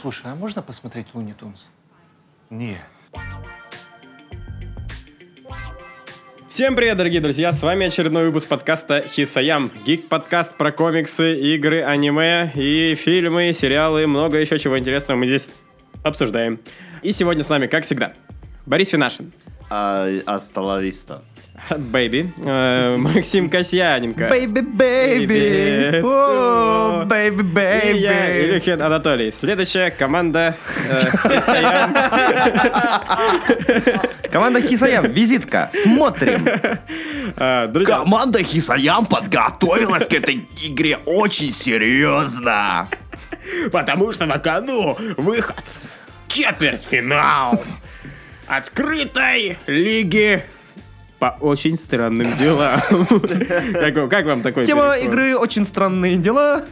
Слушай, а можно посмотреть Looney Tunes? Нет. Всем привет, дорогие друзья! С вами очередной выпуск подкаста Хесоям. Гик-подкаст про комиксы, игры, аниме и фильмы, сериалы, много еще чего интересного мы здесь обсуждаем. И сегодня с нами, как всегда, Борис Финашин. А, Hasta la vista. Baby. Э, Максим Касьяненко. Baby, baby. О, baby, И я, Илюхин Анатолий. Следующая команда э, Хисаям. Команда Хисаям, визитка, смотрим. Э, Команда Хисаям подготовилась к этой игре очень серьезно. Потому что на кону выход четвертьфинал открытой лиги по очень странным делам. Как вам- такой Тема игры очень странные дела.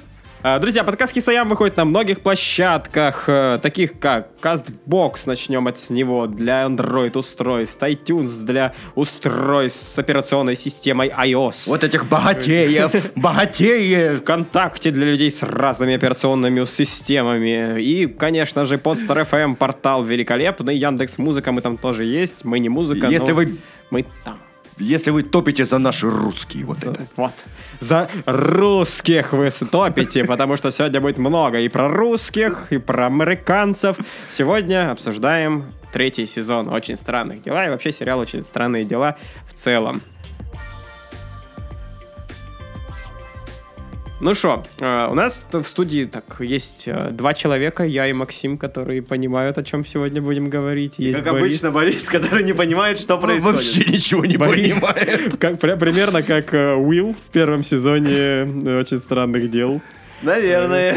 А, Друзья, подкаст Кисаям выходит на многих площадках, э, таких как CastBox, начнем от него, для Android устройств, iTunes для устройств с операционной системой iOS. Вот этих богатеев, богатеев. ВКонтакте для людей с разными операционными системами. И, конечно же, Podster FM, портал великолепный. Яндекс Музыка мы там тоже есть. Мы не музыка, Если но вы, мы там. если вы топите за наши русские, вот это. Вот. За русских вы топите, потому что сегодня будет много и про русских, и про американцев. Сегодня обсуждаем третий сезон «Очень странных дела» и вообще сериал «Очень странные дела» в целом. Ну что, у нас в студии так есть э, два человека, я и Максим, которые понимают, о чем сегодня будем говорить. Есть Как обычно, Борис, который не понимает, что происходит. Вообще ничего не Борис. понимает. Как, при- примерно как э, Уилл в первом сезоне э, «Очень странных дел». Наверное.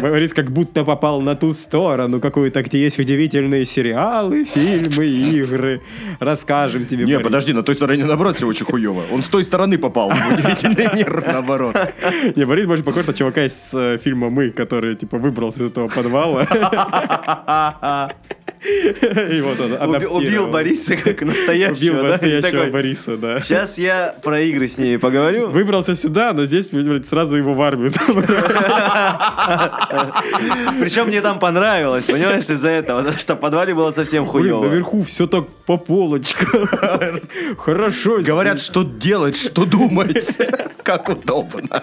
Борис как будто попал на ту сторону какую-то, где есть удивительные сериалы, фильмы, игры. Расскажем тебе, Не, Борис. подожди, на той стороне наоборот все очень хуево. Он с той стороны попал в удивительный мир, наоборот. Не, Борис больше похож на чувака из э, фильма «Мы», который, типа, выбрался из этого подвала. И вот он Уби-. Убил Бориса как настоящего. Убил да? настоящего Такой, Бориса, да. Сейчас я про игры с ними поговорю. Выбрался сюда, но здесь блядь, сразу его в армию. Причем мне там понравилось, понимаешь, из-за этого, потому что в подвале было совсем Блин, хуево. наверху все так по полочкам. Хорошо. Говорят, что делать, что думать. Как удобно.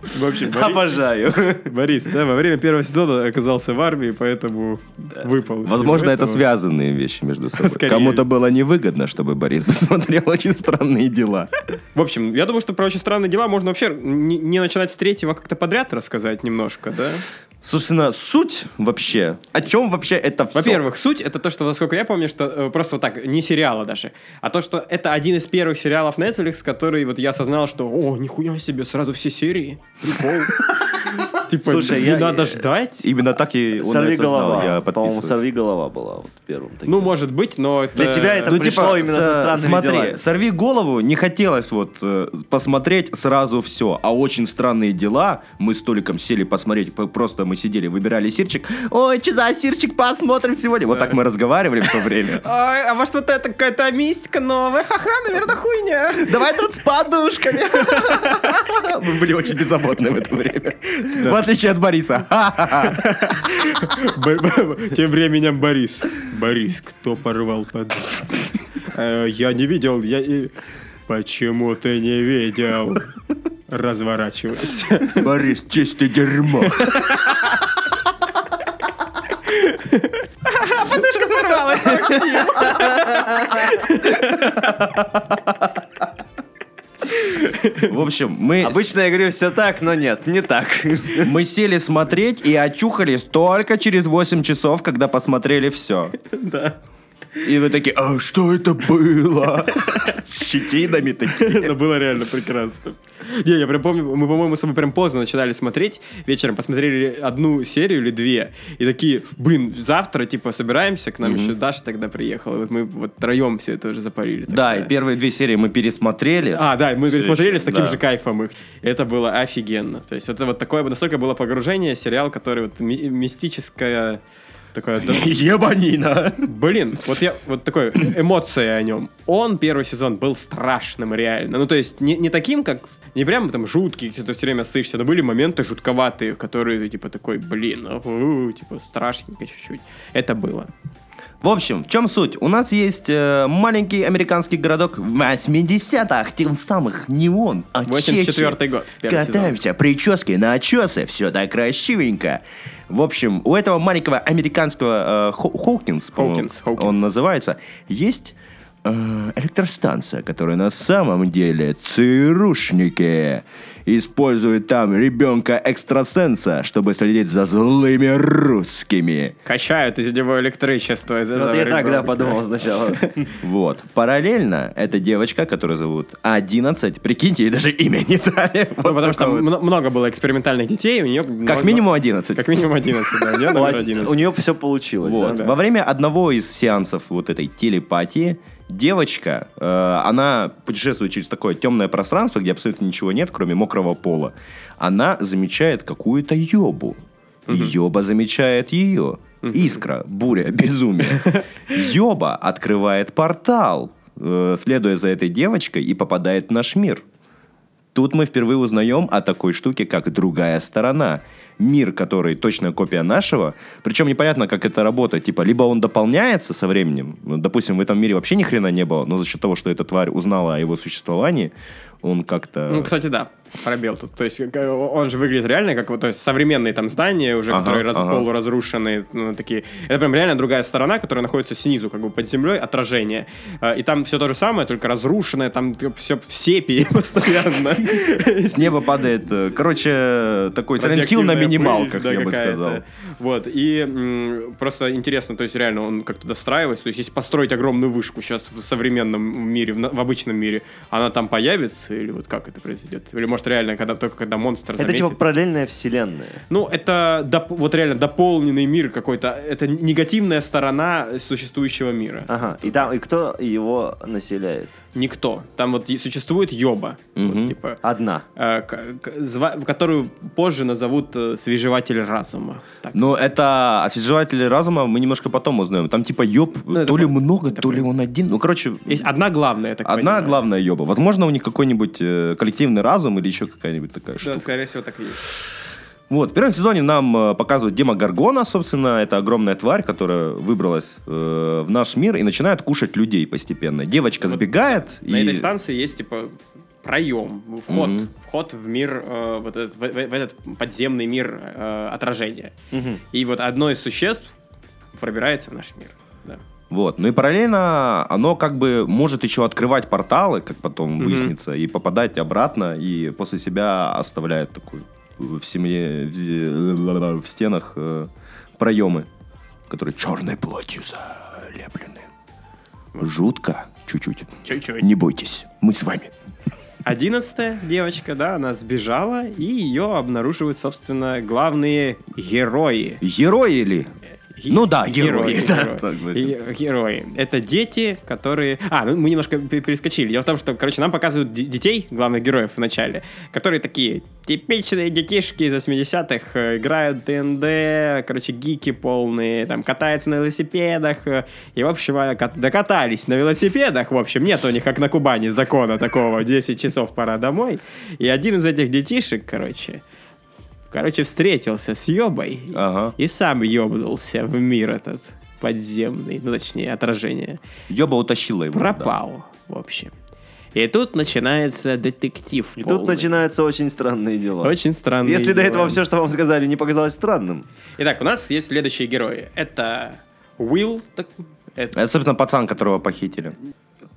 В общем, Борис, Обожаю. Борис, да, во время первого сезона оказался в армии, поэтому выпал. из Возможно, это связанные вещи между собой. Скорее. Кому-то было невыгодно, чтобы Борис посмотрел очень странные дела. В общем, я думаю, что про очень странные дела можно вообще не, не начинать с третьего, а как-то подряд рассказать немножко, да? Собственно, суть вообще, о чем вообще это все? Во-первых, суть это то, что, насколько я помню, что э, просто вот так, не сериала даже, а то, что это один из первых сериалов Netflix, который вот я осознал, что, о, нихуя себе, сразу все серии, прикол. Типа, Слушай, не я- надо ждать. Именно так и он Сорви голова. я По-моему, сорви голова была вот первым. таким. Ну, может быть, но это... Для тебя это Ну, пришло типа, именно со странными смотри, делами. сорви голову, не хотелось вот э, посмотреть сразу все, а очень странные дела. Мы с Толиком сели посмотреть, просто мы сидели, выбирали сирчик. Ой, что за сирчик посмотрим сегодня? Вот так мы разговаривали в то время. Ой, а может вот это какая-то мистика новая? Ха-ха, наверное, хуйня. Давай тут с подушками. Мы были очень беззаботны в это время. Отличие от Бориса. Тем временем Борис. Борис, кто порвал подушку? Э, Я не видел, я... и- Почему ты не видел? Разворачивайся. Борис, чистое дерьмо. Подушка порвалась, Максим. Общем, мы Обычно я говорю все так, но нет, не так. Мы сели смотреть и очухались только через 8 часов, когда посмотрели все. Да. И вы такие, а что это было? С щетинами такие. Это было реально прекрасно. Не, я прям помню, мы, по-моему, с тобой прям поздно начинали смотреть. Вечером посмотрели одну серию или две. И такие, блин, завтра, типа, собираемся, к нам еще Даша тогда приехала. И вот мы вот троем все это уже запарили. Да, и первые две серии мы пересмотрели. А, да, мы пересмотрели с таким да. же кайфом их. Это было офигенно. То есть это вот такое, настолько было погружение, сериал, который вот ми- мистическое Такое, да, Ебанина. Блин, вот я вот такой эмоции о нем. Он первый сезон был страшным реально. Ну то есть не, не таким, как не прям там жуткий, где ты все время сышься, но были моменты жутковатые, которые ты типа такой, блин, у, типа страшненько чуть-чуть. Это было. В общем, в чем суть? У нас есть э, маленький американский городок в 80-х, тем самых не он, а 84-й год. Первый сезон. Катаемся, прически, начесы, все так красивенько. В общем, у этого маленького американского э, Хо- Хоукинс, Хоукинс, Хоукинс. он называется, есть э, электростанция, которая на самом деле ЦРУшники используют там ребенка-экстрасенса, чтобы следить за злыми русскими. Качают из него электричество. Из Вот я так, да, ребенка. подумал сначала. Вот. Параллельно эта девочка, которую зовут 11, прикиньте, ей даже имя не дали. Ну, Вот потому что вот. много было экспериментальных детей, у нее... Как минимум 11. Как минимум 11, да. У нее номер У 11. нее все получилось, Вот. да? Во время одного из сеансов вот этой телепатии девочка, э, она путешествует через такое темное пространство, где абсолютно ничего нет, кроме мокрого пола. Она замечает какую-то ёбу. Ёба замечает ее. Искра, буря, безумие. Ёба открывает портал, э, следуя за этой девочкой, и попадает в наш мир. Тут мы впервые узнаем о такой штуке, как другая сторона. Мир, который точная копия нашего. Причем непонятно, как это работает. Типа, либо он дополняется со временем. Ну, Допустим, в этом мире вообще ни хрена не было, но за счет того, что эта тварь узнала о его существовании, он как-то... Ну, кстати, да, пробел тут. То есть э, он же выглядит реально как вот то есть, современные там здания, уже Ага, которые раз- ага. полуразрушенные, ну, такие. Это прям реально другая сторона, которая находится снизу, как бы под землей, отражение. А, И там все то же самое, только разрушенное, там все в сепии постоянно. С неба падает... э, Короче, такой Hill на Радиоактивная минималках, я бы сказал. Вот, и м, просто интересно, то есть реально он как-то достраивается, то есть если построить огромную вышку сейчас в современном мире, в, в обычном мире, она там появится или вот как это произойдет? Или может реально, когда только когда монстр Это заметит? типа параллельная вселенная. Ну, это доп- вот реально дополненный мир какой-то, это негативная сторона существующего мира. Ага. И там, и кто его населяет? Никто. Там вот существует Йоба, вот, Мгм. типа, Одна. э, к- к- зва- которую позже назовут э, свежеватель разума. Так. Но это освежеватели разума мы немножко потом узнаем. Там типа ёб, Ну, то ли по- много, это то ли он один. Ну, короче, Есть одна главная, так Одна понимаю. главная ёба. Возможно, у них какой-нибудь э, коллективный разум или еще какая-нибудь такая Да, штука. скорее всего, так и есть. Вот, в первом сезоне нам э, показывают Дема Гаргона, собственно, это огромная тварь, которая выбралась э, в наш мир и начинает кушать людей постепенно. Девочка Вот сбегает На и... этой станции есть, типа, проем, вход, Мгм. вход в мир, э, вот этот, в, в- в этот подземный мир э, отражения. Мгм. И вот одно из существ пробирается в наш мир. Да. Вот. Ну и параллельно оно как бы может еще открывать порталы, как потом Мгм. выяснится, и попадать обратно, и после себя оставляет такую в семье, в, в стенах э, проемы, которые черной плотью залеплены. Жутко, чуть-чуть. Чуть-чуть. Не бойтесь, мы с вами. Одиннадцатая девочка, да, она сбежала, и ее обнаруживают, собственно, главные герои. Герои ли? Ну да, герои, да, герои. Ге- герои. Это дети, которые... А, ну мы немножко пе- перескочили. Дело в том, что, короче, нам показывают детей, главных героев в начале, которые такие типичные детишки из 80-х, э, играют ДНД, короче, гики полные, там, катаются на велосипедах, э, и, в общем, кат- докатались на велосипедах, в общем, нет у них, как на Кубани, закона такого, 10 часов пора домой, и один из этих детишек, короче, короче, встретился с Ёбой, Ага. и сам ёбнулся в мир этот подземный, ну, точнее, отражение. Ёба утащила его. да. Пропал, в общем. И тут начинается детектив. И полный. тут начинаются очень странные дела. Очень странно. Если до этого все, что вам сказали, не показалось странным. Итак, у нас есть следующие герои. Это Уилл, так- это- Это, собственно, пацан, которого похитили.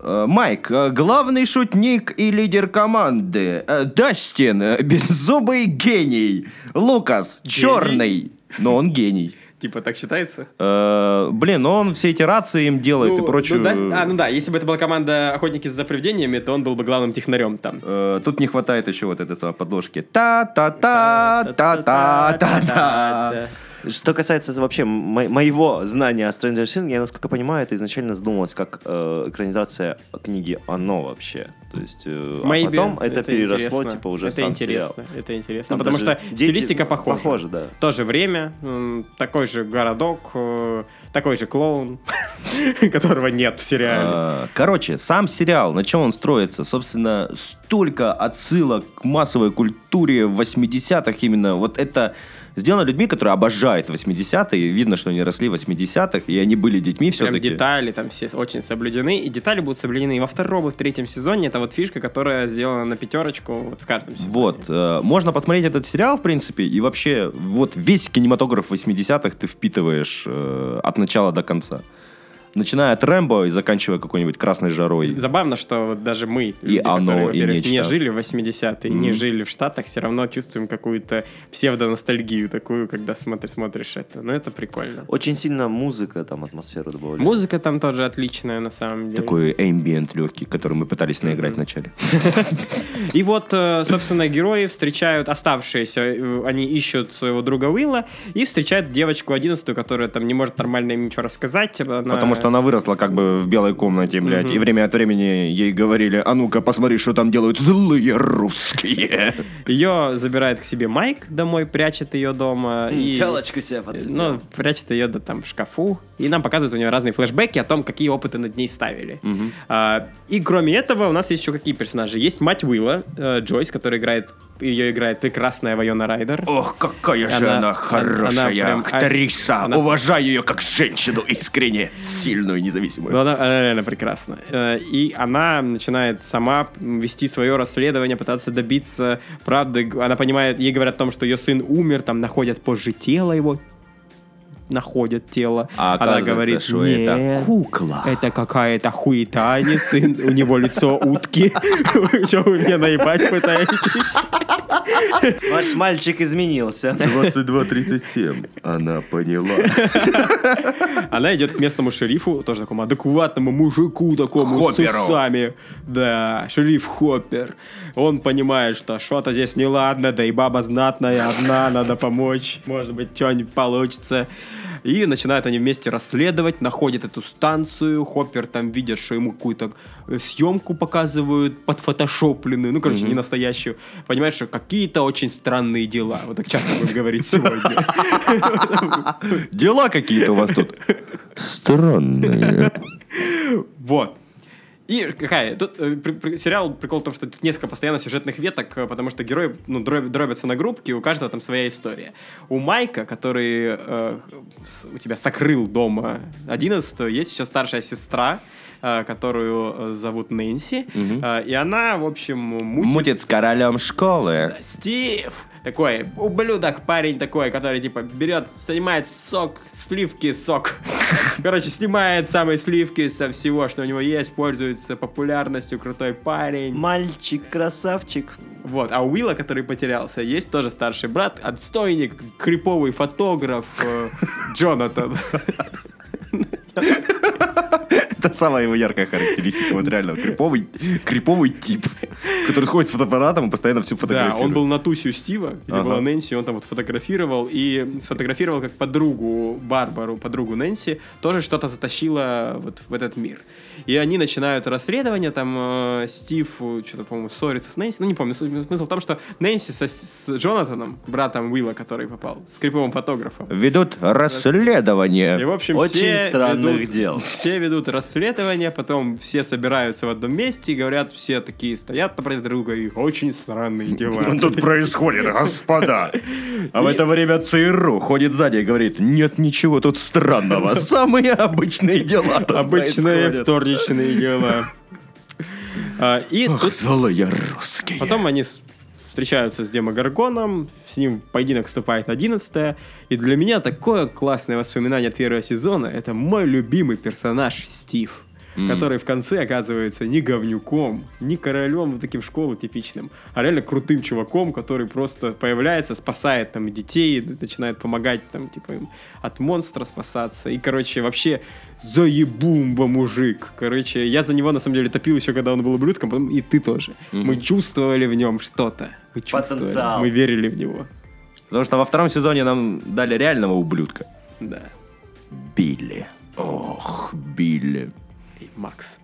Э, Майк, э, главный шутник и лидер команды. Э, Дастин, беззубый гений. Лукас, черный. Но он гений. типа так считается? Э, Блин, ну он все эти рации им делает и Ну, ну да, а, ну да, если бы это была команда «Охотники за привидениями», то он был бы главным технарем там. Э, Тут не хватает еще вот этой самой подложки. Та-та-та, та-та-та-та. Что касается вообще мо- моего знания о Stranger Things, я, насколько понимаю, это изначально задумывалось как э, экранизация книги «Оно» вообще. То есть, э, а Maybe. потом это, переросло, интересно. типа, уже Это сам интересно, сериал. это интересно. Там потому что дети стилистика похожа. Похоже, да. То же время, такой же городок, э, такой же клоун, которого нет в сериале. А, Короче, сам сериал, на чем он строится? Собственно, столько отсылок к массовой культуре в 80-х именно. Вот это сделано людьми, которые обожают 80-е. Видно, что они росли в 80-х, и они были детьми Прям все-таки. детали там все очень соблюдены. И детали будут соблюдены и во втором, и в третьем сезоне. Это вот фишка, которая сделана на пятерочку вот в каждом сезоне. Вот, э, можно посмотреть этот сериал, в принципе, и вообще вот весь кинематограф 80-х ты впитываешь э, от начала до конца. Начиная от Рэмбо и заканчивая какой-нибудь красной жарой. Забавно, что даже мы, И оно, и во-первых, не жили в 80-е, не Мгм. жили в Штатах, все равно чувствуем какую-то псевдоностальгию такую, когда смотришь, смотришь это. Ну, это прикольно. Очень сильно музыка там атмосферу добавляет. Музыка там тоже отличная, на самом деле. Такой эмбиент легкий, который мы пытались наиграть вначале. И вот, э, собственно, герои встречают оставшиеся, э, они ищут своего друга Уилла и встречают девочку 11 которая там не может нормально им ничего рассказать. Она- Потому что она выросла как бы в белой комнате, блядь, Мгм. и время от времени ей говорили, а ну-ка посмотри, что там делают злые русские. Ее забирает к себе Майк домой, прячет ее дома. и... Телочку себе подцепил. Ну, прячет ее да, там в шкафу. И нам показывают у нее разные флешбеки о том, какие опыты над ней ставили. А, и кроме этого, у нас есть еще какие персонажи? Есть мать Уилла, э, Джойс, которая играет, ее играет прекрасная Вайона Райдер. Ох, какая же Она- она, она хорошая прям- актриса. она- Уважаю ее как женщину искренне, сильную, независимую. Ну, она, она реально прекрасна. Э, И она начинает сама вести свое расследование, пытаться добиться правды. Она понимает, ей говорят о том, что ее сын умер, там находят позже тело его, находят тело. А она говорит, что нет, это кукла. это какая-то хуета, а не сын, у него лицо утки. Что вы меня наебать пытаетесь? Ваш мальчик изменился. 22.37. Она поняла. Она идет к местному шерифу, тоже такому адекватному мужику, такому Хопперу. с усами. Да, шериф Хоппер. Он понимает, что что-то здесь неладно, да и баба знатная одна, надо помочь. Может быть, что-нибудь получится. И начинают они вместе расследовать, находят эту станцию. Хоппер там видит, что ему какую-то э, съемку показывают подфотошопленную. Ну, короче, не настоящую. Понимаешь, что какие-то очень странные дела. Вот так часто будем говорить сегодня. Дела какие-то у вас тут странные. Вот. И какая? Тут э, при- при- сериал прикол в том, что тут несколько постоянно сюжетных веток, э, потому что герои ну, дроб- дробятся на группки, у каждого там своя история. У Майка, который э, у тебя сокрыл дома 11 есть еще старшая сестра, э, которую э, зовут Нэнси. Э, и она, в общем, мутит Мутит с королем школы. Стив! Такой ублюдок, парень такой, который, типа, берет, снимает сок, сливки, сок. Короче, снимает самые сливки со всего, что у него есть, пользуется популярностью, крутой парень. Мальчик, красавчик. Вот, а у Уилла, который потерялся, есть тоже старший брат, отстойник, криповый фотограф э, Джонатан. Это самая его яркая характеристика. Вот реально, криповый, криповый тип, который сходит с фотоаппаратом и постоянно всю Да, фотографирует. он был на тусе у Стива, где Ага. была Нэнси, он там вот фотографировал, и сфотографировал как подругу Барбару, подругу Нэнси, тоже что-то затащила вот в этот мир. И они начинают расследование, там э, Стив, э, что-то, по-моему, ссорится с Нэнси, ну не помню, смысл в том, что Нэнси со- с Джонатаном, братом Уилла, который попал, с криповым фотографом, Ведут и, расследование. в общем, Очень все странных ведут- дел. Все ведут расследование, потом все собираются в одном месте и говорят, все такие стоят напротив друга, и очень странные дела. Тут происходит, господа. А в это время ЦРУ ходит сзади и говорит, нет ничего тут странного. Самые обычные дела Обычные происходят». вторничные дела. А, И Ох, тут злые русские. потом они встречаются с Демогоргоном, с ним в поединок вступает 11 И для меня такое классное воспоминание от первого сезона — это мой любимый персонаж Стив. Который в конце оказывается не говнюком, не королем вот таким школы типичным, а реально крутым чуваком, который просто появляется, спасает там детей, начинает помогать там, типа, им от монстра спасаться. И, короче, вообще заебумба мужик. Короче, я за него на самом деле топил еще, когда он был ублюдком, потом и ты тоже. Мы чувствовали в нем что-то. Мы чувствовали, Потенциал. Мы верили в него. Потому что во втором сезоне нам дали реального ублюдка. Да. Билли. Ох, Билли. И Макс.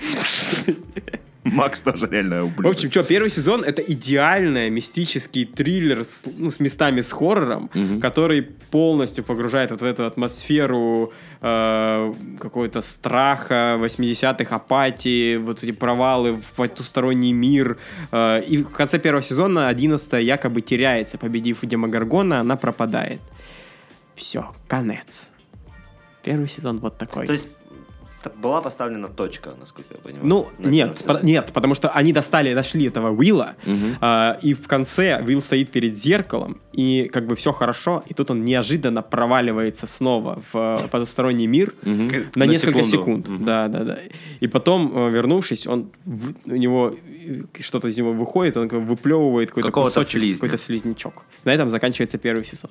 Макс тоже реально В ублюдок. общем, что, первый сезон это идеальный мистический триллер с, ну, с местами с хоррором, Мгм. который полностью погружает вот в эту атмосферу э, какого-то страха, 80-х, апатии, вот эти провалы в потусторонний мир. Э, и в конце первого сезона 11 якобы теряется, победив Демогоргона, она пропадает. Все, конец. Первый сезон вот такой. То есть была поставлена точка, насколько я понимаю. Ну, нет, по- нет, потому что они достали, нашли этого Уилла, Мгм. а, и в конце Уилл стоит перед зеркалом, и как бы все хорошо, и тут он неожиданно проваливается снова в э, потусторонний мир Мгм. на, На несколько секунду. секунд. Мгм. Да, да, да. И потом, э, вернувшись, он в- у него э, что-то из него выходит, он как бы выплевывает какой-то кусочек, слизня. какой-то слизнячок. На этом заканчивается первый сезон.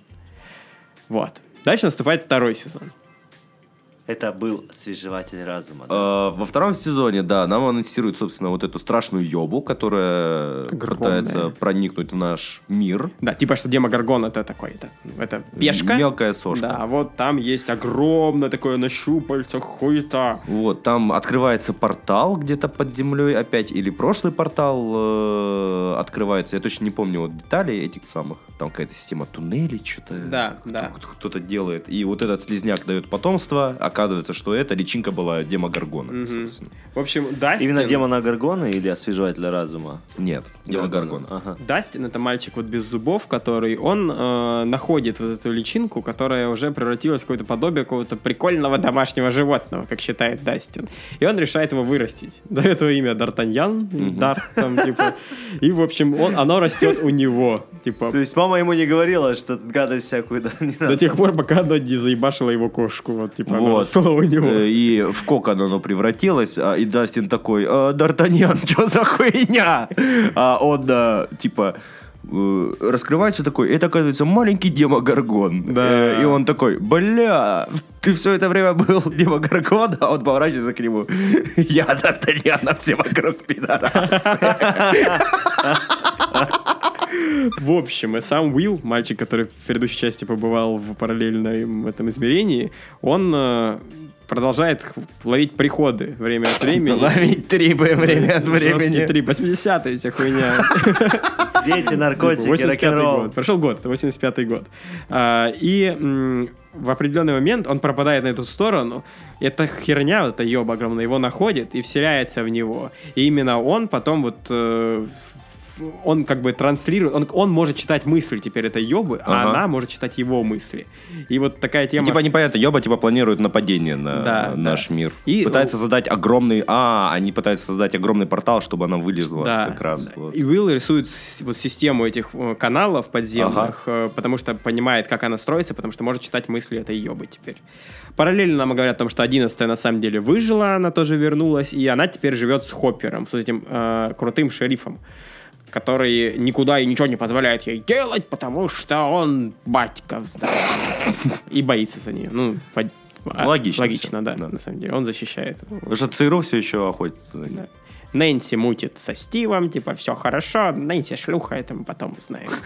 Вот. Дальше наступает второй сезон. Это был свежеватель разума. да? Э, Во втором сезоне, да, нам анонсируют, собственно, вот эту страшную ёбу, которая Огромная. пытается проникнуть в наш мир. Да, типа что Демогоргон это такой, это, это пешка. Мелкая сошка. Да, вот там есть огромное такое на щупальцах хуета. Вот, там открывается портал где-то под землей опять, или прошлый портал э, открывается. Я точно не помню вот деталей этих самых. Там какая-то система туннелей, что-то Да, да. кто-то делает. И вот этот слизняк дает потомство. Оказывается, что это личинка была Демогоргона, Мгм. собственно. В общем, Дастин... Именно демона Гаргона или освежевателя разума? Нет, Демогоргона. Ага. Дастин это мальчик вот без зубов, который он э, находит вот эту личинку, которая уже превратилась в какое-то подобие какого-то прикольного домашнего животного, как считает Дастин. И он решает его вырастить. Дает его имя Д'Артаньян, Мгм. Дарт там, типа. И, в общем, он, оно растет у него. Типа, То есть мама ему не говорила, что гадость всякую, да, не до надо. тех пор, пока оно не заебашила его кошку. Вот, типа, Вот. Росло у него. Э, И в кокон оно превратилось, а, и Дастин такой, «А, Д'Артаньян, что за хуйня? А он, да, типа, э, раскрывается такой, это, оказывается, маленький демогоргон. Да. Э, И он такой, бля, ты все это время был демогоргон, а он поворачивается к нему, я Д'Артаньян, а все вокруг пидорасы. В общем, и сам Уилл, мальчик, который в предыдущей части побывал в параллельном этом измерении, он э, продолжает ловить приходы время от времени. Ловить трибы время от времени. 83, 80-е вся хуйня. Дети, наркотики, 85-й рок-н-ролл. Прошел год, это 85-й год. А, И в определенный момент он пропадает на эту сторону. Эта херня, вот эта еба огромная, его находит и вселяется в него. И именно он потом вот... э, он как бы транслирует, он, он может читать мысли теперь этой ебы, а Ага. она может читать его мысли. И вот такая тема... Типа непонятно, Йоба типа планирует нападение на Да, наш да. мир. И- пытается создать огромный... А, они пытаются создать огромный портал, чтобы она вылезла Да, как раз. да. вот. И Уилл рисует вот систему этих э, каналов подземных, э, потому что понимает, как она строится, потому что может читать мысли этой ебы теперь. Параллельно нам говорят о том, что 11 на самом деле выжила, она тоже вернулась, и она теперь живет с Хоппером, с этим э, крутым шерифом, который никуда и ничего не позволяет ей делать, потому что он батька. И боится за нее. Ну, а, Логично Логично, да, да. на самом деле. Он защищает. Потому что ЦРУ все еще охотится. за ней. Да. Нэнси мутит со Стивом, типа, все хорошо, Нэнси шлюха, это мы потом узнаем.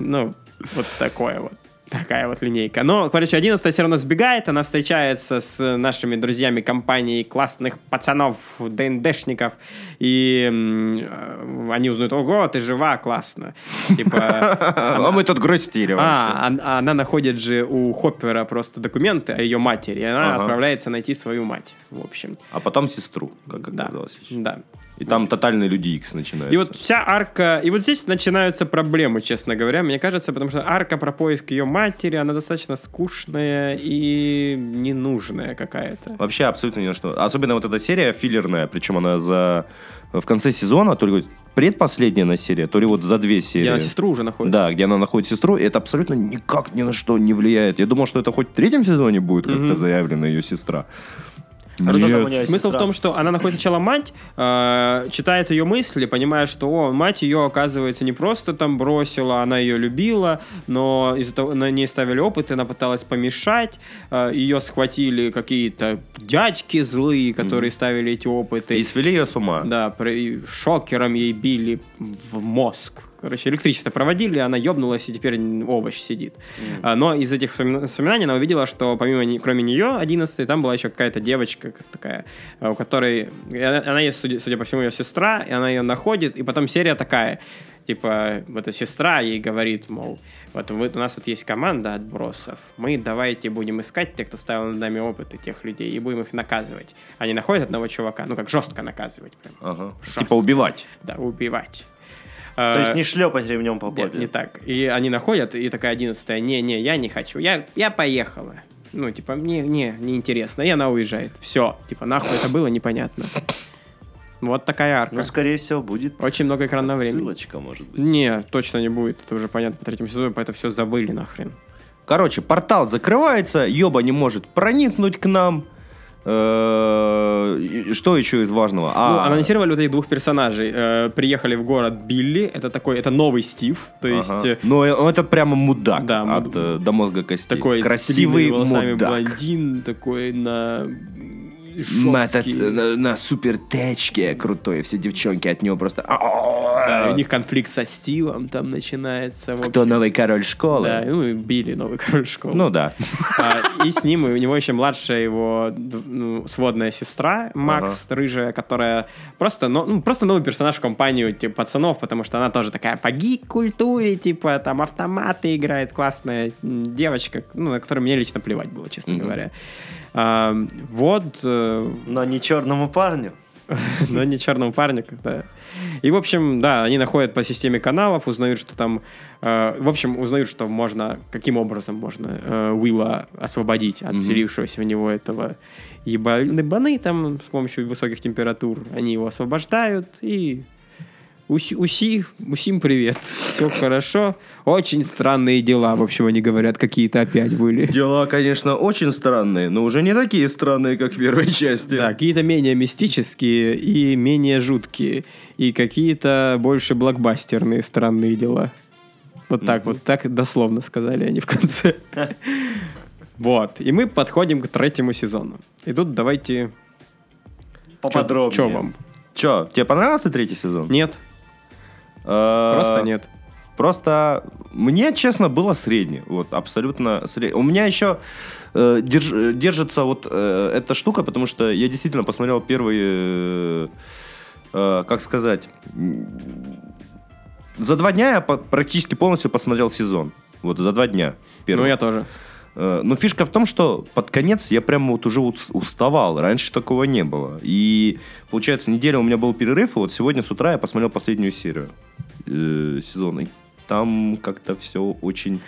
Ну, вот такое вот. Такая вот линейка. Но, короче, 11 все равно сбегает, она встречается с нашими друзьями компании классных пацанов, ДНДшников, и м, э, они узнают, ого, ты жива, классно. Типа, А мы тут грустили а, он- а она находит же у Хоппера просто документы о ее матери, и она отправляется найти свою мать, в общем. А потом сестру, как оказалось. да. И там тотальные люди Икс начинаются. И вот вся арка... И вот здесь начинаются проблемы, честно говоря, мне кажется, потому что арка про поиск ее матери, она достаточно скучная и ненужная какая-то. Вообще абсолютно ни на что. Особенно вот эта серия филлерная, причем она за... В конце сезона, то ли предпоследняя на серия, то ли вот за две серии. Где она сестру уже находит. Да, где она находит сестру, и это абсолютно никак ни на что не влияет. Я думал, что это хоть в третьем сезоне будет как-то Мгм. заявлена ее сестра. Нет. Смысл в том, что она находит сначала мать, э, читает ее мысли, понимает, что о, мать ее, оказывается, не просто там бросила, она ее любила, но из-за того, на ней ставили опыт, и она пыталась помешать, э, ее схватили какие-то дядьки злые, которые ставили эти опыты. И свели ее с ума. Да, при- шокером ей били в мозг. Короче, электричество проводили, она ёбнулась, и теперь овощ сидит. А, Но из этих воспоминаний она увидела, что помимо, кроме нее, 11 там была еще какая-то девочка такая, а, у которой... Она, она есть, судя, судя по всему, ее сестра, и она ее находит, и потом серия такая, типа, вот эта сестра ей говорит, мол, вот вы- у нас вот есть команда отбросов, мы давайте будем искать тех, кто ставил над нами опыты тех людей, и будем их наказывать. Они находят одного чувака, ну как жестко наказывать прям, Ага. Жестко. Типа убивать. да, убивать. То есть не шлепать ремнем по нет, попе. не так. И они находят, и такая одиннадцатая, не-не, я не хочу, я, я поехала. Ну, типа, мне не, не интересно, и она уезжает. Все, типа, нахуй это было, непонятно. Вот такая арка. Ну, скорее всего, будет Очень много экранного времени. ссылочка, может быть. Не, точно не будет, это уже понятно по третьему сезону, поэтому все забыли нахрен. Короче, портал закрывается, Йоба не может проникнуть к нам. Э, Что еще из важного? Ну, А, анонсировали вот этих двух персонажей. Э, приехали в город Билли, это такой, это новый Стив, то есть... ага. э, Но э, это прямо мудак Да, от муд- э, до мозга костей. Такой красивый мудак. блондин, такой на... Э, на, на супер течке крутой, все девчонки от него просто. Да, у них конфликт со Стивом там начинается. Кто общем. новый король школы? Да, ну и Билли, новый король школы. Ну да. А, и с ним, и у него еще младшая его ну, сводная сестра, Макс, рыжая, которая просто, ну, ну, просто новый персонаж в компанию типа, пацанов, потому что она тоже такая по гик-культуре, типа там автоматы играет, классная девочка, ну, на которую мне лично плевать было, честно Мгм. говоря. А, вот, э, Но не черному парню. но не черному парню, да. И, в общем, да, они находят по системе каналов, узнают, что там... э, в общем, узнают, что можно... Каким образом можно э, Уилла освободить от вселившегося в него этого ебаны там с помощью высоких температур. Они его освобождают и... Уси, уси, усим привет. Все хорошо. Очень странные дела, в общем, они говорят, какие-то опять были. Дела, конечно, очень странные, но уже не такие странные, как в первой части. Да, какие-то менее мистические и менее жуткие. И какие-то больше блокбастерные странные дела. Вот так вот, так дословно сказали они в конце. Вот. И мы подходим к третьему сезону. И тут давайте... Поподробнее. Че вам? Че, тебе понравился третий сезон? Нет? Э, Просто нет. Просто мне, честно, было средне. Вот, абсолютно средне. У меня еще э, держ- держится вот э, эта штука, потому что я действительно посмотрел первый, э, э, как сказать, за два дня я по- практически полностью посмотрел сезон. Вот за два дня. Первый. Ну, я тоже. Э, Но фишка в том, что под конец я прямо вот уже ус- уставал. Раньше такого не было. И, получается, неделя у меня был перерыв, и вот сегодня с утра я посмотрел последнюю серию э, сезона. И там как-то все очень...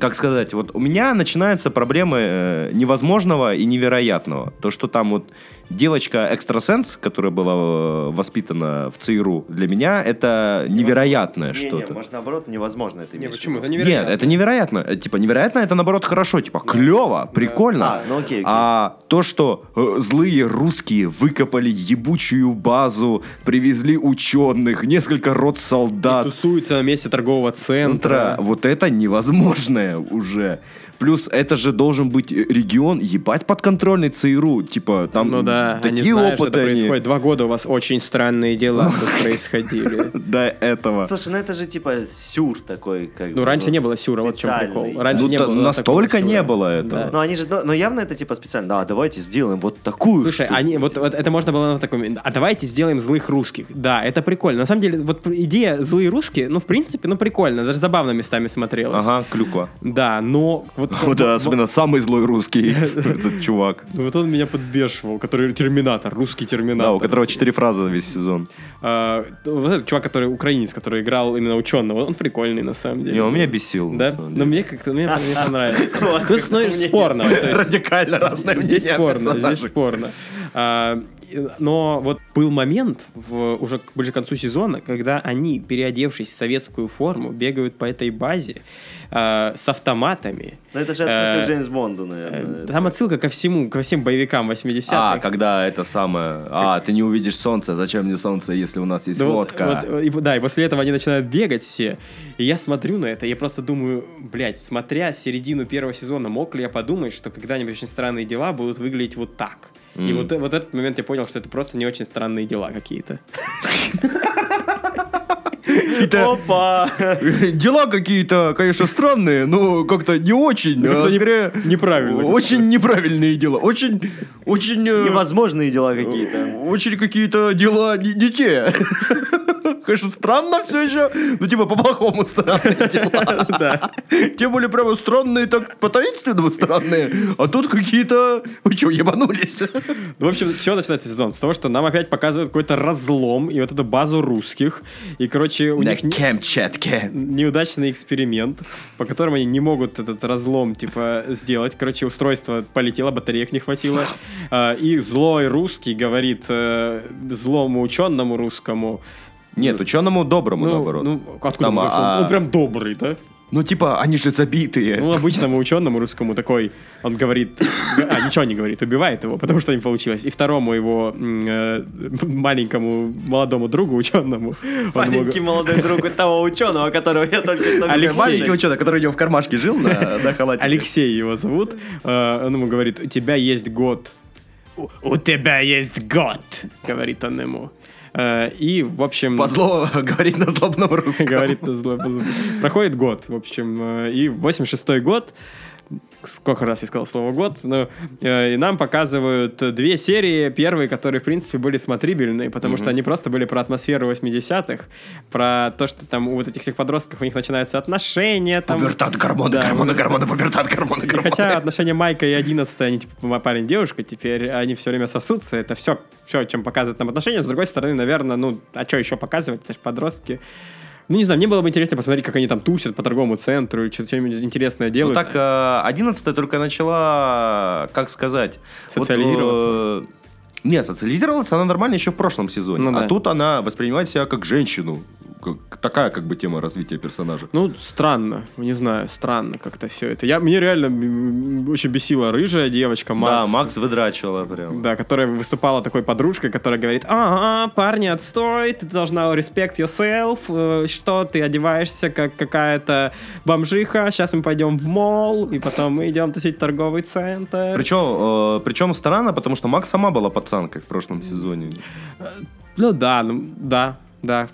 Как сказать, вот у меня начинаются проблемы э, невозможного и невероятного. То, что там вот девочка-экстрасенс, которая была э, воспитана в ЦРУ, для меня это невероятное Не, не, что-то. может, наоборот, невозможно это Не, почему? Это невероятно. Нет, это невероятно. Э, Типа, невероятно это наоборот хорошо. Типа, клево, прикольно. А, ну окей, окей. А то, что э, злые русские выкопали ебучую базу, привезли ученых, несколько рот И солдат, тусуются на месте торгового центра. центра, вот это невозможное уже. Плюс это же должен быть регион, ебать подконтрольный ЦРУ. Типа, там ну да, они такие знают, что опыты это они происходит. Два года у вас очень странные дела тут происходили. до этого. Слушай, ну это же типа сюр такой. Как Ну, раньше не было сюра, вот в чем прикол. Раньше Ну, не было настолько не было этого. Но они же, но, но явно это типа специально. Да, давайте сделаем вот такую. Слушай, они, вот, вот это можно было на таком, а давайте сделаем злых русских. Да, это прикольно. На самом деле, вот идея злые русские, ну, в принципе, ну, прикольно, даже забавно местами смотрелось. Ага, клюква. Да, но вот, Вот вот- особенно самый злой русский, этот чувак. ну, вот он меня подбешивал, который терминатор, русский терминатор. Да, у которого четыре фразы весь сезон. А, вот этот чувак, который украинец, который играл именно ученого, он прикольный на самом деле. Не, он меня бесил. Да, но мне как-то мне, понравился. Вас Ну, ну, спорно. Радикально разное Здесь мнение спорно, здесь спорно. Но вот был момент в, уже к- ближе к концу сезона, когда они, переодевшись в советскую форму, бегают по этой базе а, с автоматами. Ну это же Э, отсылка к Джеймс Бонду, Э, наверное. Там отсылка ко всему, ко всем боевикам 80-х. А, когда это самое... А, ты не увидишь солнце. Зачем мне солнце, если у нас есть Да вот- водка? вот, и, да, и после этого они начинают бегать все. И я смотрю на это, я просто думаю, блядь, смотря середину первого сезона, мог ли я подумать, что когда-нибудь очень странные дела будут выглядеть вот так. И Мгм. вот, вот этот момент я понял, что это просто не очень странные дела какие-то. Опа! Дела какие-то, конечно, странные, но как-то не очень. а Как-то скорее, неправильно. Очень неправильные дела. Очень, очень... э, Невозможные дела какие-то. Очень какие-то дела не, не те. Конечно, странно все еще. Ну, типа, по-плохому странные дела. Да. Тем более, прямо странные, так по-таинственному странные. А тут какие-то... Вы что, ебанулись? Ну, В общем, с чего начинается сезон? С того, что нам опять показывают какой-то разлом и вот эту базу русских. И, короче, у На них Камчатке. неудачный эксперимент, по которому они не могут этот разлом, типа, сделать. Короче, устройство полетело, батареек не хватило. А, И злой русский говорит э, злому ученому русскому, Нет, ученому доброму, ну, наоборот. ну, откуда Там, он, а- он прям добрый, да? Ну, типа, они же забитые. Ну, обычному ученому русскому такой, он говорит, а, ничего не говорит, убивает его, потому что не получилось. И второму его э, маленькому молодому другу ученому, он ему Маленький молодой друг того ученого, которого я только что Алексей. Маленький ученый, который у него в кармашке жил на, на халате. Алексей его зовут. Э, Он ему говорит, у тебя есть год. «У- У тебя есть год, говорит он ему. Э, И, в общем... По зло говорить на злобном русском. Говорит на зло. Проходит год, в общем. э, И 86-й год, сколько раз я сказал слово год, но, э, и нам показывают две серии, первые, которые, в принципе, были смотрибельные, потому что они просто были про атмосферу 80-х, про то, что там у вот этих всех подростков у них начинаются отношения. Там, Пубертат, гормоны, Да. гормоны, гормоны, пубертат, гормоны, и гормоны. хотя отношения Майка и 11 они типа парень-девушка, теперь они все время сосутся. Это все, все, чем показывают нам отношения. С другой стороны, наверное, ну, а что еще показывать? Это же подростки. Ну, не знаю, мне было бы интересно посмотреть, как они там тусят по торговому центру, или что-то интересное Ну делают. так, э, 11 только начала, как сказать... вот, Социализироваться. э, Не, социализировалась она нормально еще в прошлом сезоне. Ну а да. тут она воспринимает себя как женщину. Такая как бы тема развития персонажа. Ну, странно, не знаю, странно как-то все это. Я, мне реально очень бесила рыжая девочка Макс. Да, Макс выдрачивала прям. Да, которая выступала такой подружкой, которая говорит, ага, парни, отстой, ты должна respect yourself, э, что ты одеваешься как какая-то бомжиха, сейчас мы пойдем в мол, и потом мы идем тусить в торговый центр. Причем, э, причем странно, потому что Макс сама была пацанкой в прошлом сезоне. Ну да, ну, да, да,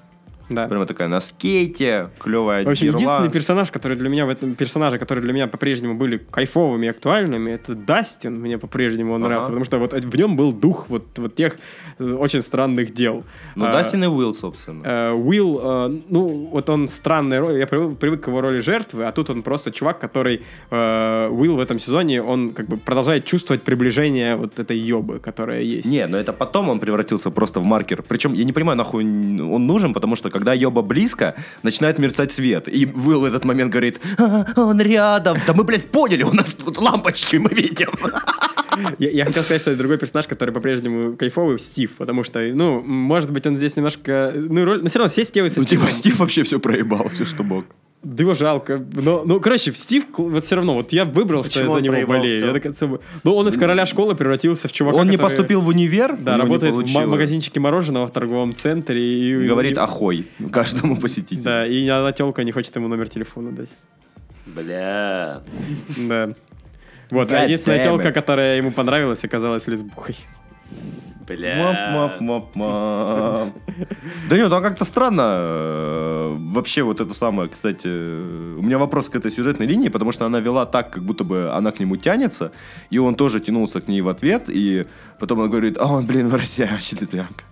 да. Прямо такая на скейте, клевая В общем, единственный персонаж, который для меня в этом персонажи, которые для меня по-прежнему были кайфовыми и актуальными, это Дастин. Мне по-прежнему он Ага. нравился, потому что вот в нем был дух вот, вот тех э, очень странных дел. Ну, А, Дастин и Уилл, собственно. Э, Уилл, э, ну, вот он странный роль, я привык, привык к его роли жертвы, а тут он просто чувак, который, э, Уилл в этом сезоне, он как бы продолжает чувствовать приближение вот этой ёбы, которая есть. Не, но это потом он превратился просто в маркер. Причем я не понимаю, нахуй он нужен, потому что когда Йоба близко, начинает мерцать свет. И Уилл в этот момент говорит, «А, он рядом. Да мы, блядь, поняли, у нас тут лампочки мы видим. Я, я хотел сказать, что это другой персонаж, который по-прежнему кайфовый, Стив, потому что, ну, может быть, он здесь немножко, ну, роль, но все равно все Стивы со Ну, типа. Стив вообще все проебал, все, что мог. Да его жалко. Но, ну, короче, Стив, вот все равно, вот я выбрал, что я Почему за него болею. всё? Я бы- Ну, он из короля школы превратился в чувака, Он не который- поступил в универ, Да, не работает в магазинчике мороженого в торговом центре. И, И Говорит и- ахой каждому посетителю. Да, и одна телка не хочет ему номер телефона дать. Бля. Да. Вот, а единственная телка, которая ему понравилась, оказалась лесбухой. Бля. Мап-мап-мап. Да нет, ну как-то странно. э, Вообще вот это самое, кстати, э, у меня вопрос к этой сюжетной линии, потому что она вела так, как будто бы она к нему тянется, и он тоже тянулся к ней в ответ, и потом он говорит, а он, блин, в России вообще лесбиянка.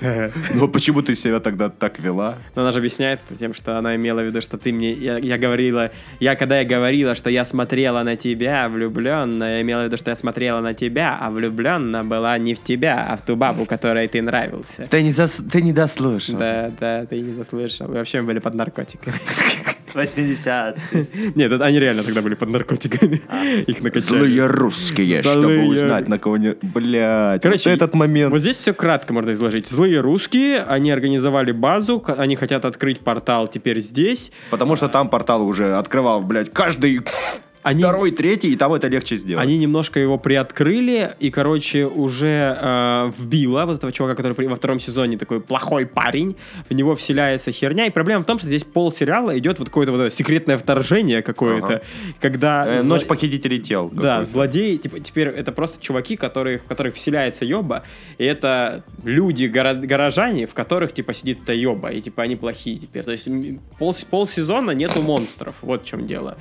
Ну почему ты себя тогда так вела? Но она же объясняет это тем, что она имела в виду, что ты мне... Я, я говорила... Я когда я говорила, что я смотрела на тебя влюбленно, я имела в виду, что я смотрела на тебя, а влюбленно была не в тебя, а в ту бабу, которой ты нравился. Ты не, ты не дослушал. Да, да, ты не заслышал. Вы вообще были под наркотиками. 80. Нет, это они реально тогда были под наркотиками. Их накачали. Злые русские, чтобы узнать, на кого не... Блядь, Короче, этот момент. Вот здесь все кратко можно изложить. Злые русские, они организовали базу, они хотят открыть портал теперь здесь. Потому что там портал уже открывал, блядь, каждый Они- второй, третий, и там это легче сделать. Они немножко его приоткрыли, и, короче, уже э, вбило вот этого чувака, который во втором сезоне такой плохой парень, в него вселяется херня. И проблема в том, что здесь пол сериала идет вот какое-то вот секретное вторжение какое-то, Ага. когда... Э, зло- Ночь похитителей тел. Да, злодеи, типа, теперь это просто чуваки, которые, в которых вселяется ёба, и это люди, горо- горожане, в которых, типа, сидит эта ёба, и, типа, они плохие теперь. То есть м, пол, полсезона нету монстров, вот в чем дело.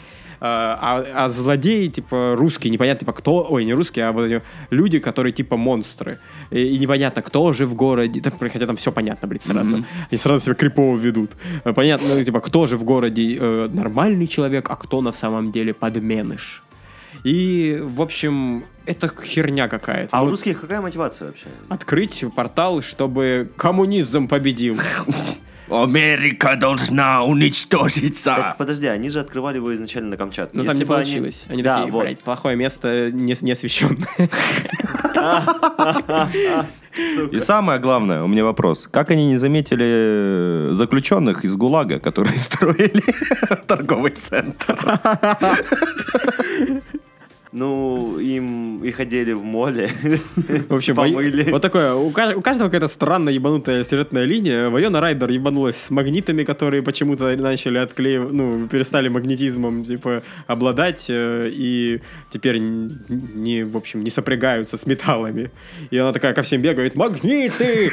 А, а- а злодеи, типа, русские, непонятно, типа, кто, ой, не русские, а вот эти люди, которые, типа, монстры. И, и непонятно, кто же в городе, да, хотя там все понятно, блин, сразу. Мгм. Они сразу себя крипово ведут. Э, Понятно, ну, типа, кто же в городе э, нормальный человек, а кто на самом деле подменыш. И, в общем, это херня какая-то. А у Ну, русских какая мотивация вообще? Открыть портал, чтобы коммунизм победил. Америка должна уничтожиться. Так, подожди, они же открывали его изначально на Камчатке. Но там Если не бы они- получилось. Они да, такие, вот. блядь, плохое место, не, не освещенное. И самое главное, у меня вопрос. Как они не заметили заключенных из ГУЛАГа, которые строили торговый центр? Ну, им их одели в моле. В общем, Помыли. вот такое. У, ка- у каждого какая-то странная ебанутая сюжетная линия. Вайона Райдер ебанулась с магнитами, которые почему-то начали отклеивать, ну, перестали магнетизмом, типа, обладать, э, и теперь не, в общем, не сопрягаются с металлами. И она такая ко всем бегает, магниты!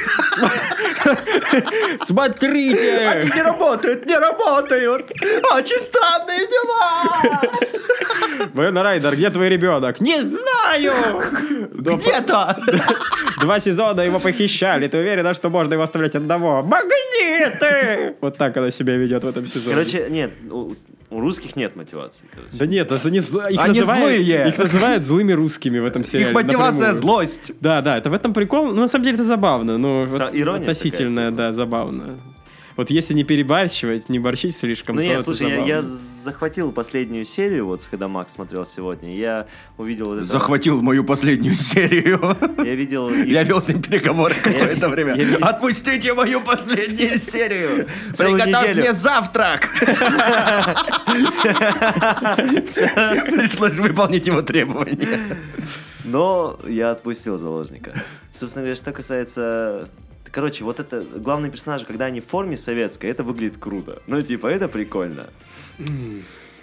Смотрите! не работают, не работают. Очень странные дела. Вайона Райдер, где твой ребенок? Не знаю! Где-то. Два сезона его похищали. Ты уверена, что можно его оставлять одного? Магниты! Вот так она себя ведет в этом сезоне. Короче, нет, у, русских нет мотивации. короче. Да нет, это не их Они называют, злые! Их называют злыми русскими в этом сериале. Их мотивация напрямую. злость. Да, да, это в этом прикол. Ну, на самом деле это забавно. Ну, Са- вот ирония относительно, такая, да, забавно. Вот если не перебарщивать, не борщить слишком, Ну то нет, это слушай, я, я захватил последнюю серию, вот когда Макс смотрел сегодня, я увидел вот это... Захватил мою последнюю серию. Я видел... Я вел с ним переговоры какое-то время. Отпустите мою последнюю серию. Приготовь мне завтрак. Пришлось выполнить его требования. Но я отпустил заложника. Собственно говоря, что касается... Короче, вот это главные персонажи, когда они в форме советской, это выглядит круто. Ну, типа, это прикольно.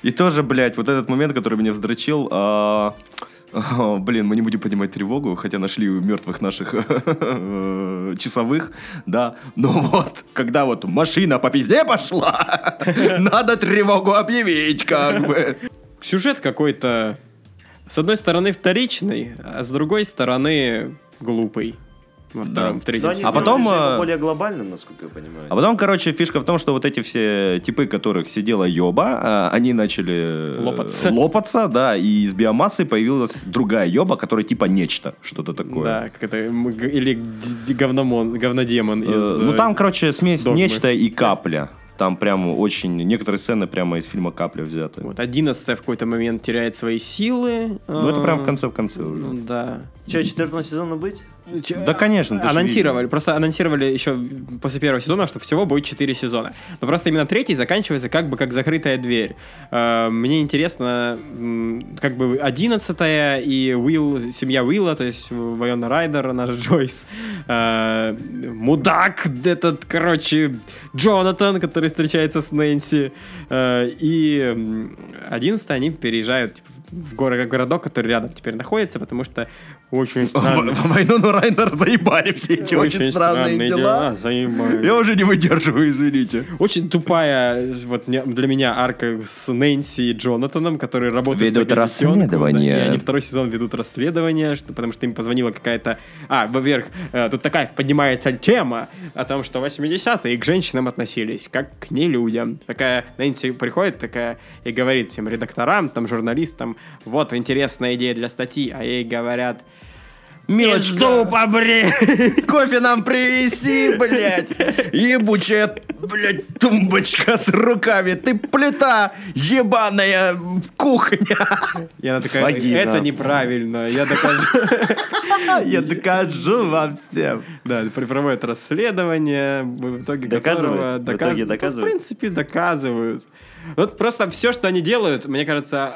И тоже, блядь, вот этот момент, который меня вздрочил, а, а, блин, мы не будем поднимать тревогу, хотя нашли мертвых наших э, часовых, да, но вот, когда вот машина по пизде пошла, надо тревогу объявить, как бы. Сюжет какой-то, с одной стороны, вторичный, а с другой стороны, глупый. Во втором, Да. в третьем они А сезоне. потом, э, более глобальным, насколько я понимаю. А потом, короче, фишка в том, что вот эти все типы, которых сидела Йоба, а, они начали э, Лопаться. лопаться, да, и из биомассы появилась другая Йоба, которая типа нечто, что-то такое. Да, как это, или говномон, говнодемон Э, из... ну э, там, короче, смесь «Догмы». нечто и капля. Там прям очень... Некоторые сцены прямо из фильма «Капля» взяты. Вот, одиннадцатая в какой-то момент теряет свои силы. Ну, это а, прям в конце в конце Ну, уже. да. Что, четвертому сезону быть? Да, конечно, ж Анонсировали, видел. просто анонсировали еще после первого сезона, что всего будет 4 сезона. Но просто именно третий заканчивается как бы как закрытая дверь. Э, Мне интересно, как бы 11 и Уилл, семья Уилла, то есть Вайона Райдер, наш Джойс, э, мудак этот, короче, Джонатан, который встречается с Нэнси, э, и м, 11 они переезжают типа, в город, городок, который рядом теперь находится, потому что очень странно. Войну на Райнер заебали все эти очень странные дела. заебали. Я уже не выдерживаю, извините. Очень тупая вот для меня арка с Нэнси и Джонатаном, которые работают Ведут расследование. да, и они второй сезон ведут расследование, что, потому что им позвонила какая-то... А, во-первых, э, тут такая поднимается тема о том, что 80-е к женщинам относились как к нелюдям. Такая Нэнси приходит такая и говорит всем редакторам, там, журналистам, вот интересная идея для статьи, а ей говорят... Милочка, побри! кофе нам привези, блядь. Ебучая, блядь, тумбочка с руками. Ты плита ебаная кухня. И она такая, Вагина. это неправильно, я докажу. Я докажу вам всем. Да, проводят расследование, в итоге Доказывают? В итоге Ну, доказывают? В принципе, доказывают. Вот просто все, что они делают, мне кажется,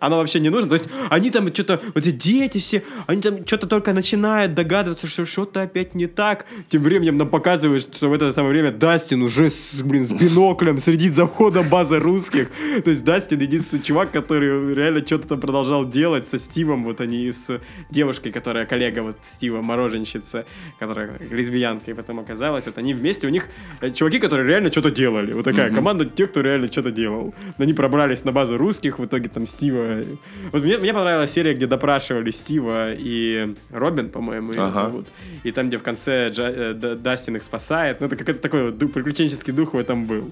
оно вообще не нужно. То есть они там что-то, вот эти дети все, они там что-то только начинают догадываться, что что-то опять не так. Тем временем нам показывают, что в это самое время Дастин уже, с, блин, с биноклем следит за ходом базы русских. То есть Дастин единственный чувак, который реально что-то там продолжал делать со Стивом. Вот они с девушкой, которая коллега вот Стива, мороженщица, которая лесбиянкой потом оказалась. Вот они вместе, у них э, чуваки, которые реально что-то делали. Вот такая команда тех, кто реально что-то делал. Они пробрались на базу русских, в итоге там Стива... Вот мне, мне понравилась серия, где допрашивали Стива и Робин, по-моему, ее Ага. зовут. И там, где в конце Джа- э, Дастин их спасает. Ну, это какой-то такой вот приключенческий дух в этом был.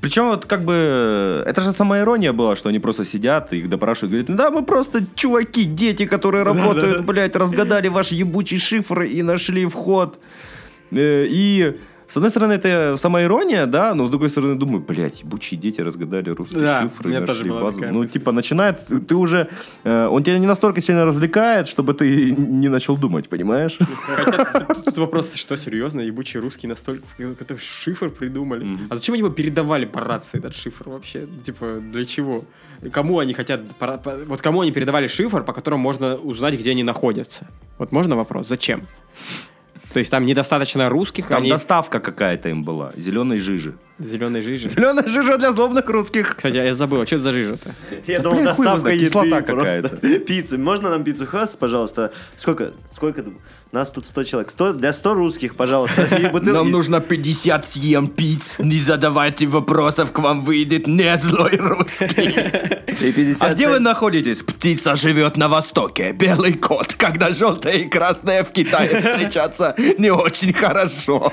Причем вот как бы это же самая ирония была, что они просто сидят, их допрашивают, говорят, да, мы просто чуваки, дети, которые работают, блядь, разгадали ваш ебучий шифр и нашли вход. Э, И с одной стороны, это самая ирония, да, но с другой стороны, думаю, блядь, ебучие дети разгадали русский Да, шифр у и меня тоже нашли базу. Ну, мысль. типа, начинает, ты уже, э, он тебя не настолько сильно развлекает, чтобы ты не начал думать, понимаешь? Хотя тут, тут вопрос, что серьезно, ебучие русские настолько какой-то шифр придумали. А зачем они его передавали по рации, этот шифр вообще? Типа, для чего? Кому они хотят... по- Вот кому они передавали шифр, по которому можно узнать, где они находятся? Вот можно вопрос? Зачем? То есть там недостаточно русских, Там они доставка какая-то им была, зеленой жижи. Зеленой жижи. Зеленая жижа для злобных русских. Кстати, я забыл, а что это за жижа-то? Я Да, думал, блин, доставка еды кислота просто. какая-то. Пиццы. Можно нам пиццу хас, пожалуйста? Сколько? Сколько? Нас тут 100 человек. 100, для 100 русских, пожалуйста. Нам нужно 50 съем пиц. Не задавайте вопросов, к вам выйдет не злой русский. и 50 А где вы находитесь? Птица живет на востоке. Белый кот. Когда желтая и красная в Китае встречаться не очень хорошо.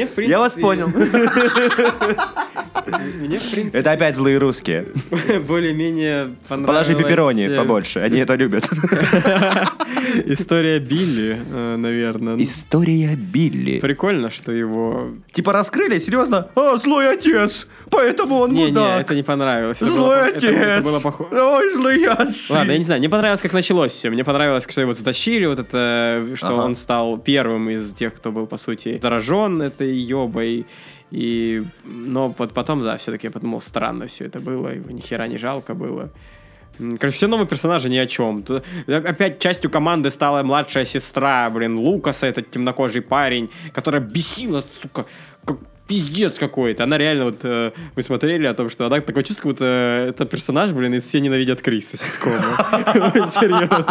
Мне, в принципе... Я вас понял. Мне, в принципе, Это опять злые русские. более-менее понравилась... Положи пепперони э, побольше. Они это любят. История Билли, наверное. История Билли. Прикольно, что его... Типа раскрыли, серьезно? А, злой отец. Поэтому он Не, не, мудак. это не понравилось. Это было Злой это- это отец. было похоже. Ой, злый отец. Ладно, я не знаю, мне понравилось, как началось все. Мне понравилось, что его затащили, вот это, что Ага. он стал первым из тех, кто был, по сути, заражен этой ебой. И, но вот потом, да, все-таки я подумал, странно все это было, его ни хера не жалко было. Короче, все новые персонажи ни о чем. Опять частью команды стала младшая сестра, блин, Лукаса, этот темнокожий парень, которая бесила, сука, как пиздец какой-то. Она реально вот, э, вы смотрели о том, что она такое чувство, как будто это персонаж, блин, из «Все ненавидят Криса» ситкома. Серьезно.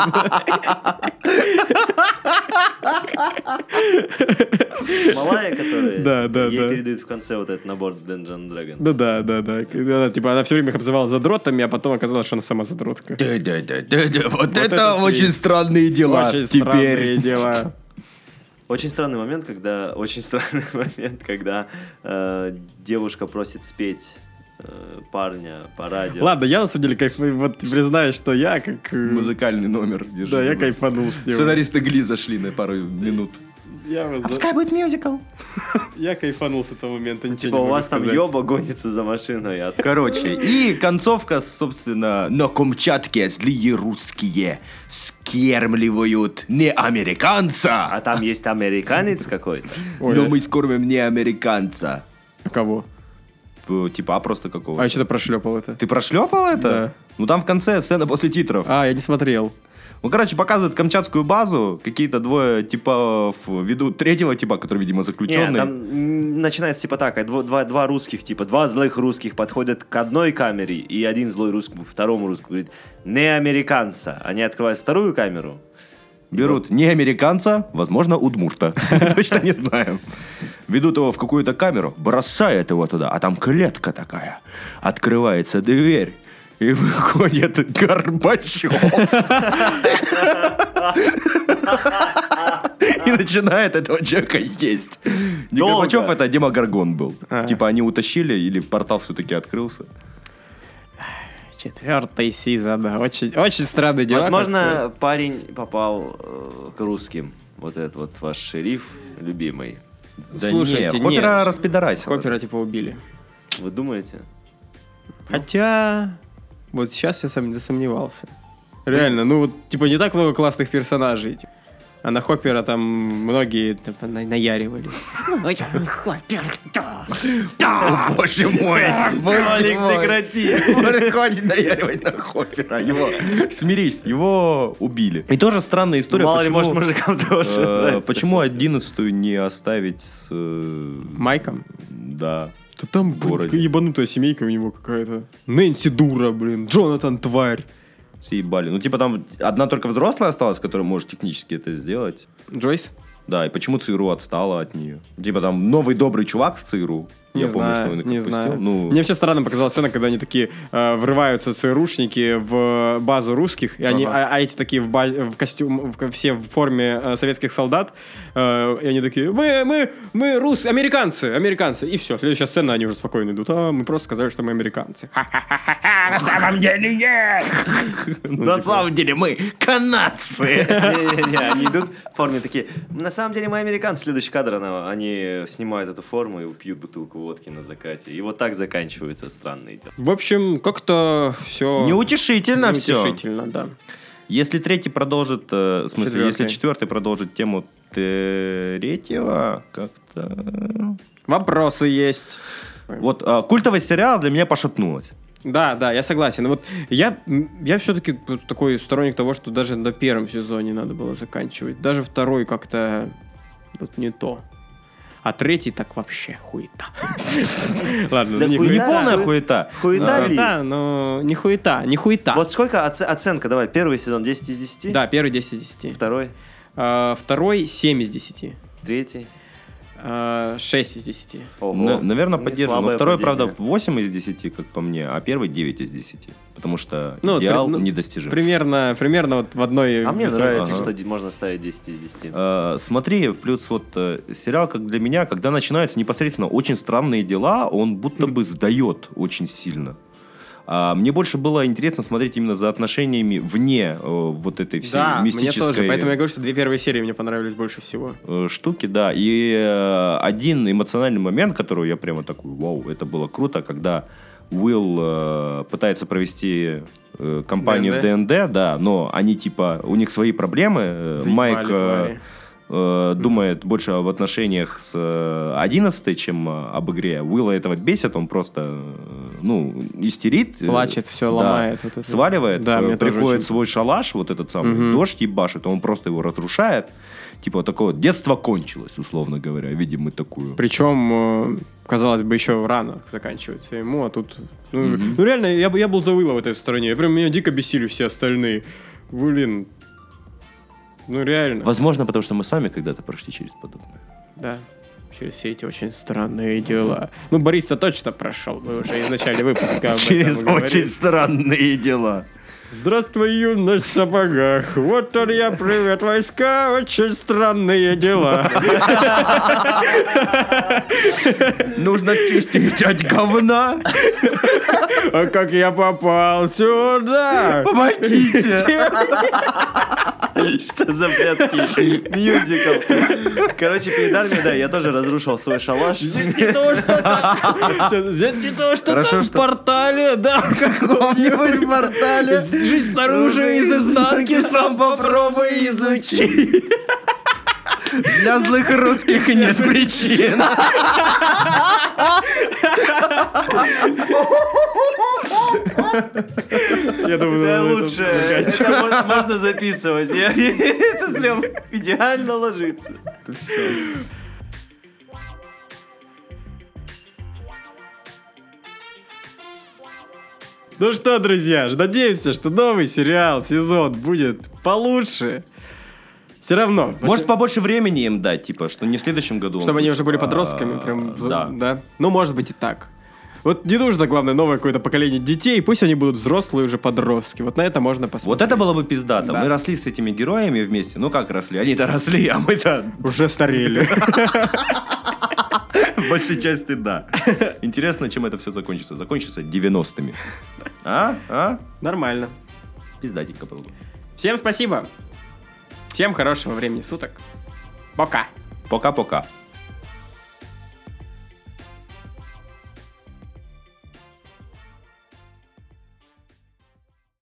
Малая, которая Да, да, ей да. передают в конце вот этот набор Dungeons and Dragons. Ну да, да, да. Она, типа, она все время их обзывала задротами, а потом оказалось, что она сама задротка. Да-да-да-да-да. Вот это это очень странные дела. Очень странные Теперь. дела. Очень странный момент, когда очень странный момент, когда э, девушка просит спеть парня по радио. Ладно, я на самом деле кайфую. Вот признаюсь, что я как... э, Музыкальный номер. держи. Да, я кайфанул с него. Сценаристы Гли зашли на пару минут. Я, вот за- будет мюзикл. я кайфанул с этого момента, ничего Типа у вас там ёба гонится за машиной. а Короче, и концовка, собственно, на Камчатке злые русские скермливают не американца, А там есть американец какой-то. Ой, но а- мы скормим не американца. Кого? Э, Типа, а просто какого? А я что-то прошлепал это. Ты прошлепал это? Да. Ну там в конце сцена после титров. А, я не смотрел. Ну, короче, показывают камчатскую базу, какие-то двое типов ведут третьего типа, который, видимо, заключенный. Нет, там начинается типа так, дво- два, два русских, типа два злых русских подходят к одной камере, и один злой русский второму русскому говорит, не американца. Они открывают вторую камеру, Берут не американца, возможно, удмурта. Точно не знаем. Ведут его в какую-то камеру, бросают его туда, а там клетка такая. Открывается дверь. И выходит Горбачев. И начинает этого человека есть. Не. Горбачев, это Дима Гаргон был. А. Типа они утащили, или портал все-таки открылся. Четвертый сезон. Очень, очень странные дела. Возможно, парень попал э, к русским. Вот этот вот ваш шериф любимый. Да Слушайте, не, Хоппера нет. распидорасил. Хоппера типа убили. Вы думаете? Хотя... Вот сейчас я сам засомневался. Реально, ну вот, типа, не так много классных персонажей. типа. А на Хоппера там многие типа, на- наяривали. О, боже мой! Толик, прекрати. Хватит наяривать на Хоппера. Его... Смирись, его убили. И тоже странная история. Мало ли, почему, может, мужикам тоже э, нравится. Почему одиннадцатую не оставить с... э, Майком? Да. Да там, блин, городе. такая ебанутая семейка у него какая-то. Нэнси дура, блин. Джонатан тварь. Съебали. Ну, типа там одна только взрослая осталась, которая может технически это сделать. Джойс? Да, и почему ЦРУ отстала от нее? Типа там новый добрый чувак в ЦРУ. Не Я знаю, помню, что он их не отпустил. знаю. Ну, Мне вообще странно показалась сцена, когда они такие э, врываются ЦРУшники в базу русских, и они, Ага. а, а эти такие в, ба- в костюм, в- все в форме э, советских солдат, э, и они такие, мы, мы, мы рус, американцы, американцы, и все. Следующая сцена, они уже спокойно идут, а мы просто сказали, что мы американцы. На самом деле нет! на самом деле мы канадцы. Не-не-не, они идут в форме такие. На самом деле мы американцы. Следующий кадр, они снимают эту форму и пьют бутылку водки на закате. И вот так заканчиваются странные дела. В общем, как-то все... Неутешительно все. Неутешительно, да. Если третий продолжит, э, в смысле, если Четвертый. четвертый продолжит тему третьего, как-то... Вопросы есть. Вот а, культовый сериал для меня пошатнулась. Да, да, я согласен. Вот я, я все-таки такой сторонник того, что даже на первом сезоне надо было заканчивать. Даже второй как-то вот не то. А третий так вообще хуета. Ладно, не полная хуета. Хуета ли? Да, но не хуета, не хуета. Вот сколько оце- оценка? Давай, первый сезон 10 из 10? Да, первый 10 из 10. Второй, А, Второй 7 из 10. третий. А, 6 из 10. Ого. На- наверное, поддерживаю. Но второй, падение. правда, 8 из 10, как по мне, а первый 9 из 10. Потому что Ну, идеал при- ну, недостижим. Примерно, примерно вот в одной... А мне нравится, Ага. что можно ставить 10 из 10. Э, смотри, плюс вот э, сериал, как для меня, когда начинаются непосредственно очень странные дела, он будто бы сдает очень сильно. А мне больше было интересно смотреть именно за отношениями вне э, вот этой всей Да, мне мистической тоже. Поэтому я говорю, что две первые серии мне понравились больше всего. э, штуки, да. И э, один эмоциональный момент, который я прямо такой, вау, это было круто, когда Уилл пытается провести компанию в ДНД, да, но они типа, у них свои проблемы. Заебали Майк э, твари. э, думает больше об отношениях с э, 11 чем об игре. Уилла этого бесит, он просто, ну, истерит. э, Плачет, все да, ломает. вот это. Сваливает, Да, э, приходит свой шалаш, вот этот самый, Мгм. дождь ебашит, он просто его разрушает. Типа такое детство кончилось, условно говоря. Видим мы такую. Причем, э, казалось бы, еще рано заканчивается ему, а тут... Ну, Мгм. ну, реально, я, я был за Уилла в этой стороне. Я прям меня дико бесили все остальные. Блин. Ну, реально. Возможно, потому что мы сами когда-то прошли через подобное. Да. Через все эти очень странные дела. Ну, Борис-то точно прошел. Мы уже в начале выпуска этом говорили. странные дела. Здравствуй, юность в сапогах. Вот он я, привет, войска. Очень странные дела. Нужно чистить от говна. А как я попал сюда? Помогите. Что за блядский мюзикл? Короче, перед армией, да, я тоже разрушил свой шалаш. Здесь не то, что там. Здесь не то, что там в портале, да, в каком-нибудь портале. Жизнь снаружи из изнанки сам попробуй изучи. Для злых русских нет причин. Я думаю, Это лучше. Это мо- можно записывать. Это прям идеально ложится. Ну что, друзья, надеемся, что новый сериал, сезон будет получше. Все равно. Может, побольше времени им дать, типа, что не в следующем году. Чтобы они уже были а, подростками, прям, Да. да. Ну, может быть и так. Вот не нужно, главное, новое какое-то поколение детей, пусть они будут взрослые уже подростки. Вот на это можно посмотреть. Вот это было бы пиздато. Да. Мы росли с этими героями вместе. Ну как росли? Они-то росли, а мы-то Уже старели. большей части да. Интересно, чем это все закончится. Закончится 90-ми. А? А? Нормально. Пиздатенько было бы. Всем спасибо. Всем хорошего времени суток. Пока. Пока-пока.